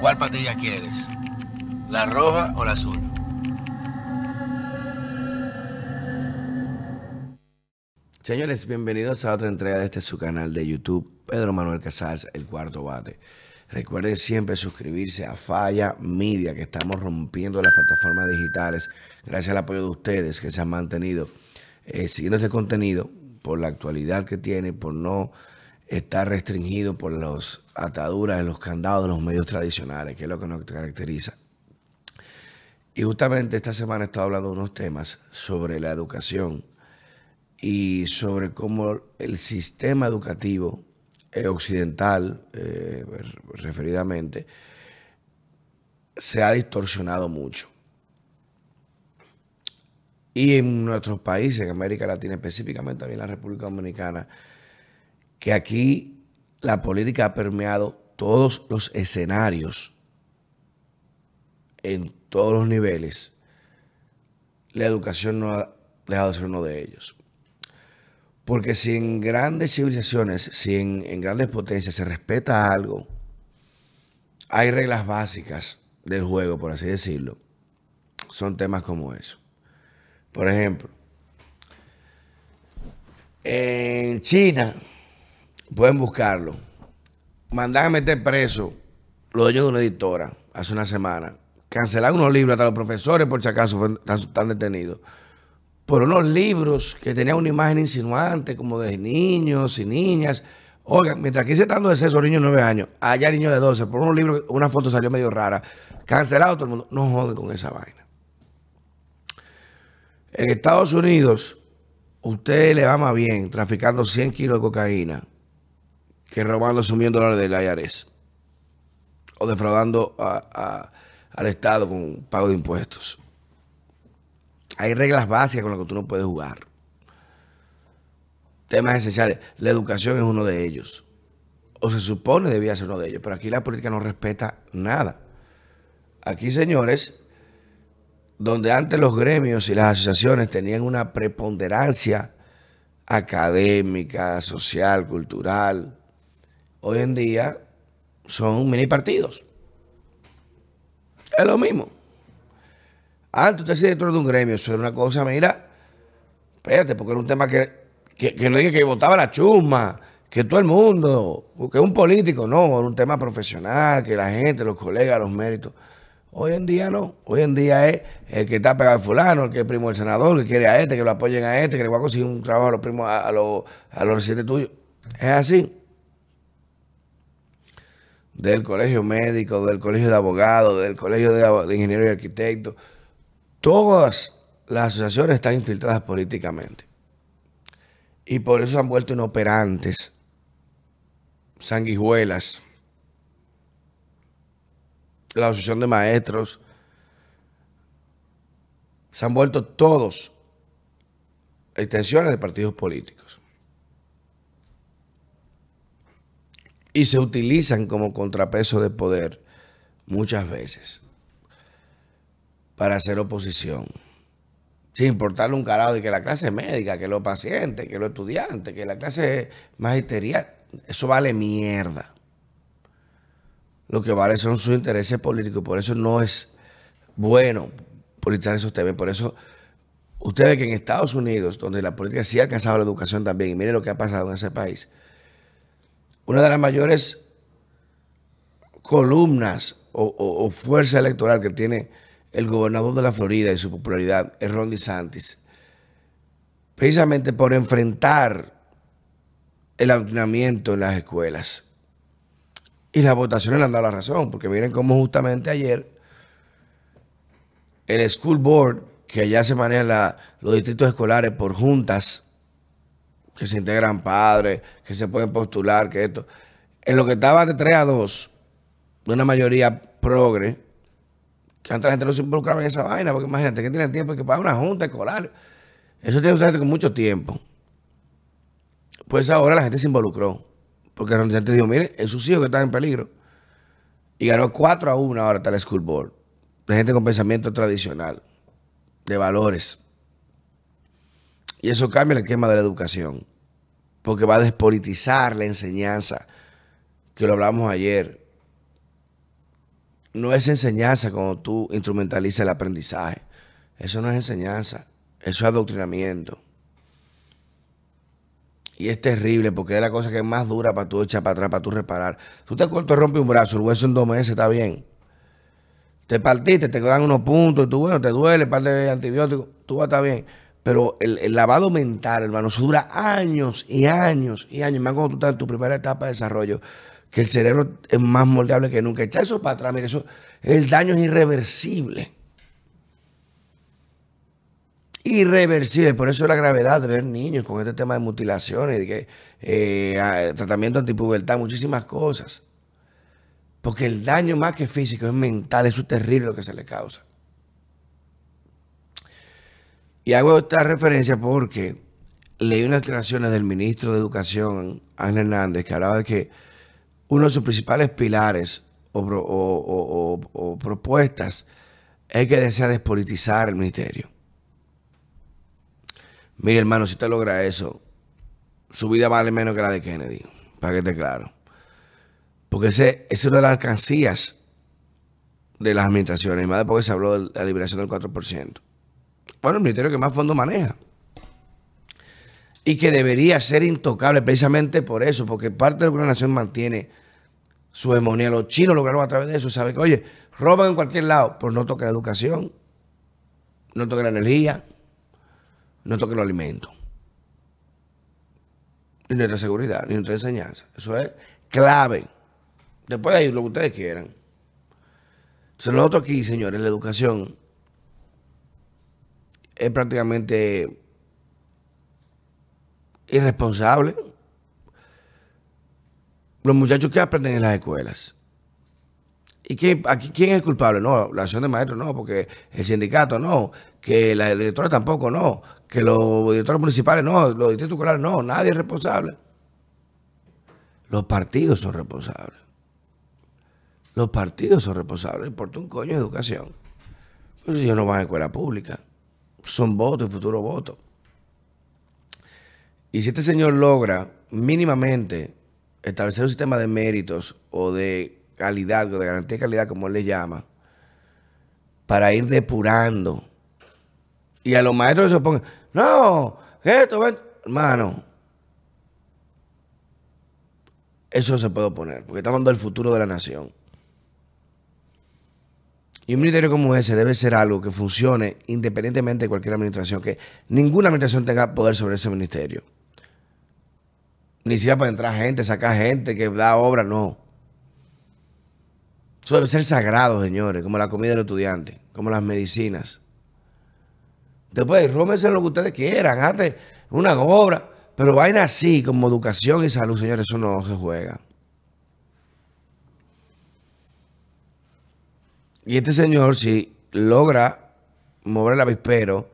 ¿Cuál patilla quieres? ¿La roja o la azul? Señores, bienvenidos a otra entrega de este su canal de YouTube, Pedro Manuel Casals, El Cuarto Bate. Recuerden siempre suscribirse a Falla Media, que estamos rompiendo las plataformas digitales, gracias al apoyo de ustedes que se han mantenido eh, siguiendo este contenido por la actualidad que tiene, por no estar restringido por las ataduras, los candados de los medios tradicionales, que es lo que nos caracteriza. Y justamente esta semana he estado hablando de unos temas sobre la educación y sobre cómo el sistema educativo eh, occidental, eh, referidamente, se ha distorsionado mucho. Y en nuestros países, en América Latina, específicamente también en la República Dominicana, que aquí la política ha permeado todos los escenarios en todos los niveles, la educación no ha dejado de ser uno de ellos. Porque si en grandes civilizaciones, si en, grandes potencias se respeta algo, hay reglas básicas del juego, por así decirlo, son temas como eso. Por ejemplo, en China, pueden buscarlo, mandan a meter preso los dueños de una editora hace una semana, cancelar unos libros, hasta los profesores por si acaso están detenidos por unos libros que tenían una imagen insinuante, como de niños y niñas. Oigan, mientras aquí se está dando de sexo niños de 9 años, allá niños de 12, por unos libros, una foto salió medio rara, cancelado todo el mundo. No jode con esa vaina. En Estados Unidos, usted le va más bien traficando 100 kilos de cocaína que robando un dólares del IRS o defraudando al Estado con pago de impuestos. Hay reglas básicas con las que tú no puedes jugar. Temas esenciales. La educación es uno de ellos. O se supone debía ser uno de ellos. Pero aquí la política no respeta nada. Aquí, señores, donde antes los gremios y las asociaciones tenían una preponderancia académica, social, cultural, hoy en día son mini partidos. Es lo mismo. Antes usted se dentro de un gremio, eso era una cosa, mira, espérate, porque era un tema que, que, no diga que votaba la chusma, que todo el mundo, que un político, no, era un tema profesional, que la gente, los colegas, los méritos. Hoy en día no, hoy en día es el que está pegado al fulano, el que es primo del senador, que quiere a este, que lo apoyen a este, que le va a conseguir un trabajo a los primos, a, los, a los residentes tuyos. Es así. Del colegio médico, del colegio de abogados, del colegio de, ingenieros y arquitectos Todas las asociaciones están infiltradas políticamente. Y por eso se han vuelto inoperantes, sanguijuelas. La asociación de maestros. Se han vuelto todos extensiones de partidos políticos. Y se utilizan como contrapeso de poder muchas veces para hacer oposición. Sin importarle un carajo de que la clase médica, que los pacientes, que los estudiantes, que la clase magisterial, eso vale mierda. Lo que vale son sus intereses políticos, por eso no es bueno politizar esos temas. Por eso, ustedes que en Estados Unidos, donde la política sí ha alcanzado la educación también, y miren lo que ha pasado en ese país, una de las mayores columnas o, fuerza electoral que tiene el gobernador de la Florida y su popularidad es Ron DeSantis, precisamente por enfrentar el adoctrinamiento en las escuelas. Y las votaciones le han dado la razón, porque miren cómo justamente ayer el School Board, que allá se manejan los distritos escolares por juntas, que se integran padres, que se pueden postular, que esto, en lo que estaba de 3 a 2, de una mayoría progre, que antes la gente no se involucraba en esa vaina, porque imagínate que tiene tiempo que para una junta escolar. Eso tiene gente con mucho tiempo. Pues ahora la gente se involucró. Porque la gente dijo, mire, en sus hijos que están en peligro. Y ganó 4 a 1 ahora el school board. De gente con pensamiento tradicional, de valores. Y eso cambia el esquema de la educación. Porque va a despolitizar la enseñanza, que lo hablamos ayer no es enseñanza cuando tú instrumentalizas el aprendizaje. Eso no es enseñanza, eso es adoctrinamiento. Y es terrible porque es la cosa que es más dura para tú echar para atrás, para tú reparar. Tú te cortas, rompes un brazo, el hueso en dos meses está bien. Te partiste, te dan unos puntos, y tú, bueno, te duele, parte de antibióticos, tú vas a estar bien. Pero el, lavado mental, hermano, eso dura años y años y años. Más cuando tú estás en tu primera etapa de desarrollo, que el cerebro es más moldeable que nunca. Echar eso para atrás, mire, eso, el daño es irreversible. Irreversible. Por eso la gravedad de ver niños con este tema de mutilaciones, de que, eh, tratamiento antipubertad, muchísimas cosas. Porque el daño más que físico es mental, eso es terrible lo que se le causa. Y hago esta referencia porque leí unas declaraciones del ministro de Educación, Ángel Hernández, que hablaba de que uno de sus principales pilares o, propuestas es que desea despolitizar el ministerio. Mire, hermano, si usted logra eso, su vida vale menos que la de Kennedy, para que esté claro. Porque ese, es una de las alcancías de las administraciones, más después se habló de la liberación del 4%. Bueno, el ministerio que más fondos maneja. Y que debería ser intocable precisamente por eso, porque parte de una nación mantiene su hegemonía. Los chinos lograron a través de eso. Saben que, oye, roban en cualquier lado, pero no toquen la educación, no toquen la energía, no toquen los alimentos. Ni nuestra seguridad, ni nuestra enseñanza. Eso es clave. Después de ahí, lo que ustedes quieran. Entonces, nosotros aquí, señores, la educación es prácticamente irresponsable. Los muchachos que aprenden en las escuelas. ¿Y quién, aquí, quién es el culpable? No, la acción de maestros no, porque el sindicato no, que la directora tampoco no, que los directores municipales no, los distritos escolares no, nadie es responsable. Los partidos son responsables. Los partidos son responsables, importa un coño de educación. Pues ellos no van a escuela pública son votos y futuros votos. Y si este señor logra mínimamente establecer un sistema de méritos o de calidad, o de garantía de calidad, como él le llama, para ir depurando. Y a los maestros se oponen, no, esto, hermano, eso se puede oponer, porque estamos dando el futuro de la nación. Y un ministerio como ese debe ser algo que funcione independientemente de cualquier administración, que ninguna administración tenga poder sobre ese ministerio. Ni siquiera para entrar gente, sacar gente que da obra, no. Eso debe ser sagrado, señores, como la comida del estudiante, como las medicinas. Después, rómense lo que ustedes quieran, hazte una obra, pero vaina así, como educación y salud, señores, eso no se juega. Y este señor, si logra mover el avispero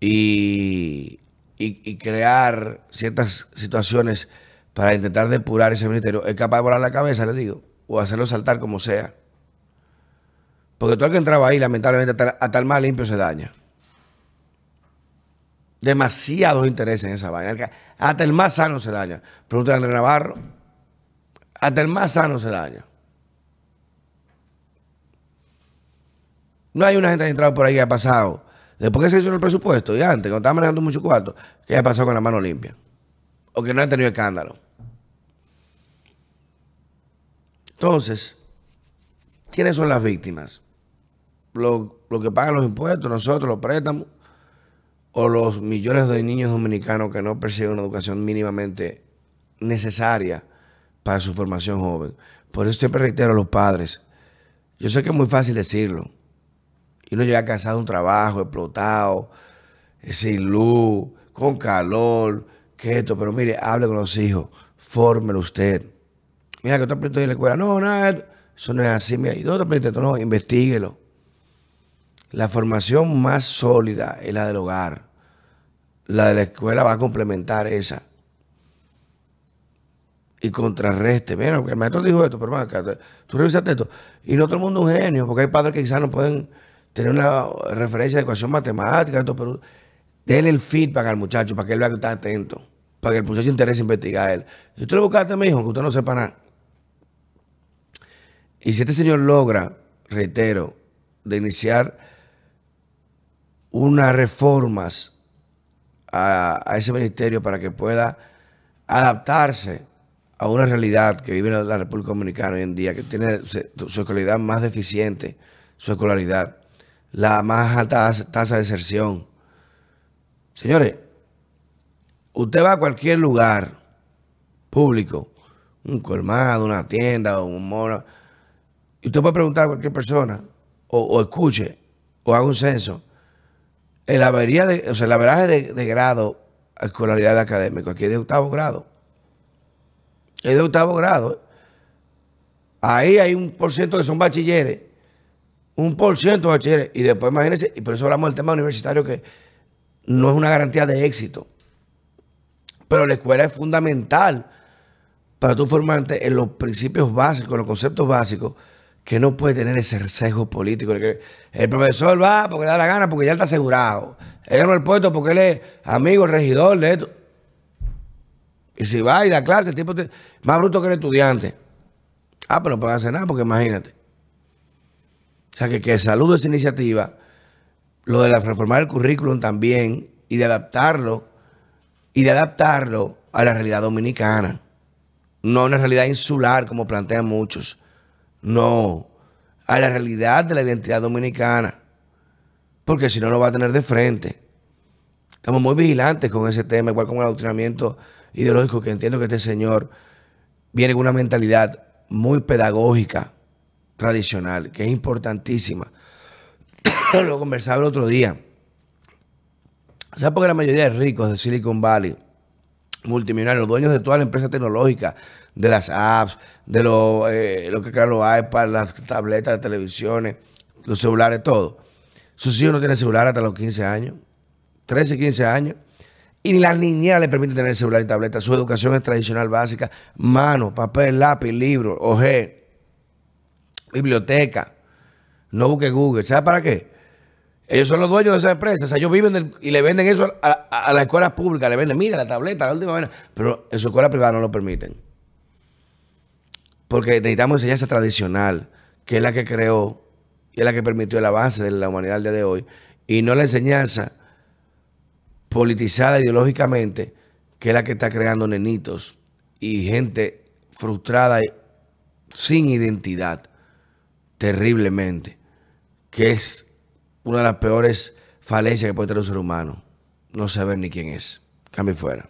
y, y, crear ciertas situaciones para intentar depurar ese ministerio, es capaz de volar la cabeza, le digo, o hacerlo saltar como sea. Porque todo el que entraba ahí, lamentablemente, hasta, el más limpio se daña. Demasiados intereses en esa vaina. Hasta el más sano se daña. Pregúntale a Andrés Navarro. Hasta el más sano se daña. No hay una gente que ha entrado por ahí que ha pasado. Después que se hizo el presupuesto y antes, cuando estaba manejando mucho cuarto, que haya pasado con la mano limpia. O que no haya tenido escándalo. Entonces, ¿quiénes son las víctimas? Los lo que pagan los impuestos, nosotros, los préstamos, o los millones de niños dominicanos que no persiguen una educación mínimamente necesaria para su formación joven. Por eso siempre reitero a los padres. Yo sé que es muy fácil decirlo y uno llega cansado de un trabajo, explotado, sin luz, con calor, que esto, pero mire, hable con los hijos, fórmelo usted. Mira que otro proyecto en la escuela, no, nada, eso no es así, mira, y otro proyecto, no, investiguelo. La formación más sólida es la del hogar. La de la escuela va a complementar esa. Y contrarreste. Mira, porque el maestro dijo esto, pero acá, tú revisaste esto. Y no todo el mundo es un genio, porque hay padres que quizás no pueden tener una referencia de ecuación matemática, pero déle el feedback al muchacho para que él vea que está atento, para que el muchacho interese investigar él. Si usted lo buscaste, me dijo que usted no sepa nada. Y si este señor logra, reitero, de iniciar unas reformas a, ese ministerio para que pueda adaptarse a una realidad que vive la República Dominicana hoy en día, que tiene su escolaridad más deficiente, su escolaridad, la más alta tasa de deserción. Señores, usted va a cualquier lugar público, un colmado, una tienda, un mono, y usted puede preguntar a cualquier persona, o, escuche, o haga un censo, el de, o sea, el averaje de, de grado escolaridad académico, aquí es de octavo grado. Es de octavo grado. Ahí hay un por ciento que son bachilleres. Un por ciento de bachilleres. Y después imagínense, y por eso hablamos del tema universitario que no es una garantía de éxito. Pero la escuela es fundamental para tú formarte en los principios básicos, en los conceptos básicos, que no puede tener ese sesgo político. El profesor va porque le da la gana, porque ya está asegurado. Él ganó el puesto porque él es amigo, regidor de esto. Y si va y da clase, el tipo más bruto que el estudiante. Ah, pero no pueden hacer nada, porque imagínate. O sea, que, que saludo esa iniciativa, lo de la, reformar el currículum también, y de adaptarlo, y de adaptarlo a la realidad dominicana. No a una realidad insular, como plantean muchos. No, a la realidad de la identidad dominicana. Porque si no, no va a tener de frente. Estamos muy vigilantes con ese tema, igual con el adoctrinamiento ideológico que entiendo que este señor viene con una mentalidad muy pedagógica, tradicional, que es importantísima. Lo conversaba el otro día. ¿Sabes por qué la mayoría de ricos de Silicon Valley, multimillonarios, dueños de toda la empresa tecnológica, de las apps, de lo, eh, lo que crean los iPads, las tabletas, las televisiones, los celulares, todo? Sus hijos no tienen celular hasta los 15 años, 13, 15 años. Y la niñera le permite tener celular y tableta. Su educación es tradicional básica. Mano, papel, lápiz, libro, OG, biblioteca. No busque Google. ¿Sabe para qué? Ellos son los dueños de esa empresa. O sea, ellos viven y le venden eso a, a, la escuela pública. Le venden, mira, la tableta, la última vez. Pero en su escuela privada no lo permiten. Porque necesitamos enseñanza tradicional, que es la que creó y es la que permitió el avance de la humanidad al día de hoy. Y no la enseñanza politizada ideológicamente, que es la que está creando nenitos y gente frustrada sin identidad, terriblemente, que es una de las peores falencias que puede tener un ser humano, no saber ni quién es. Cambio fuera.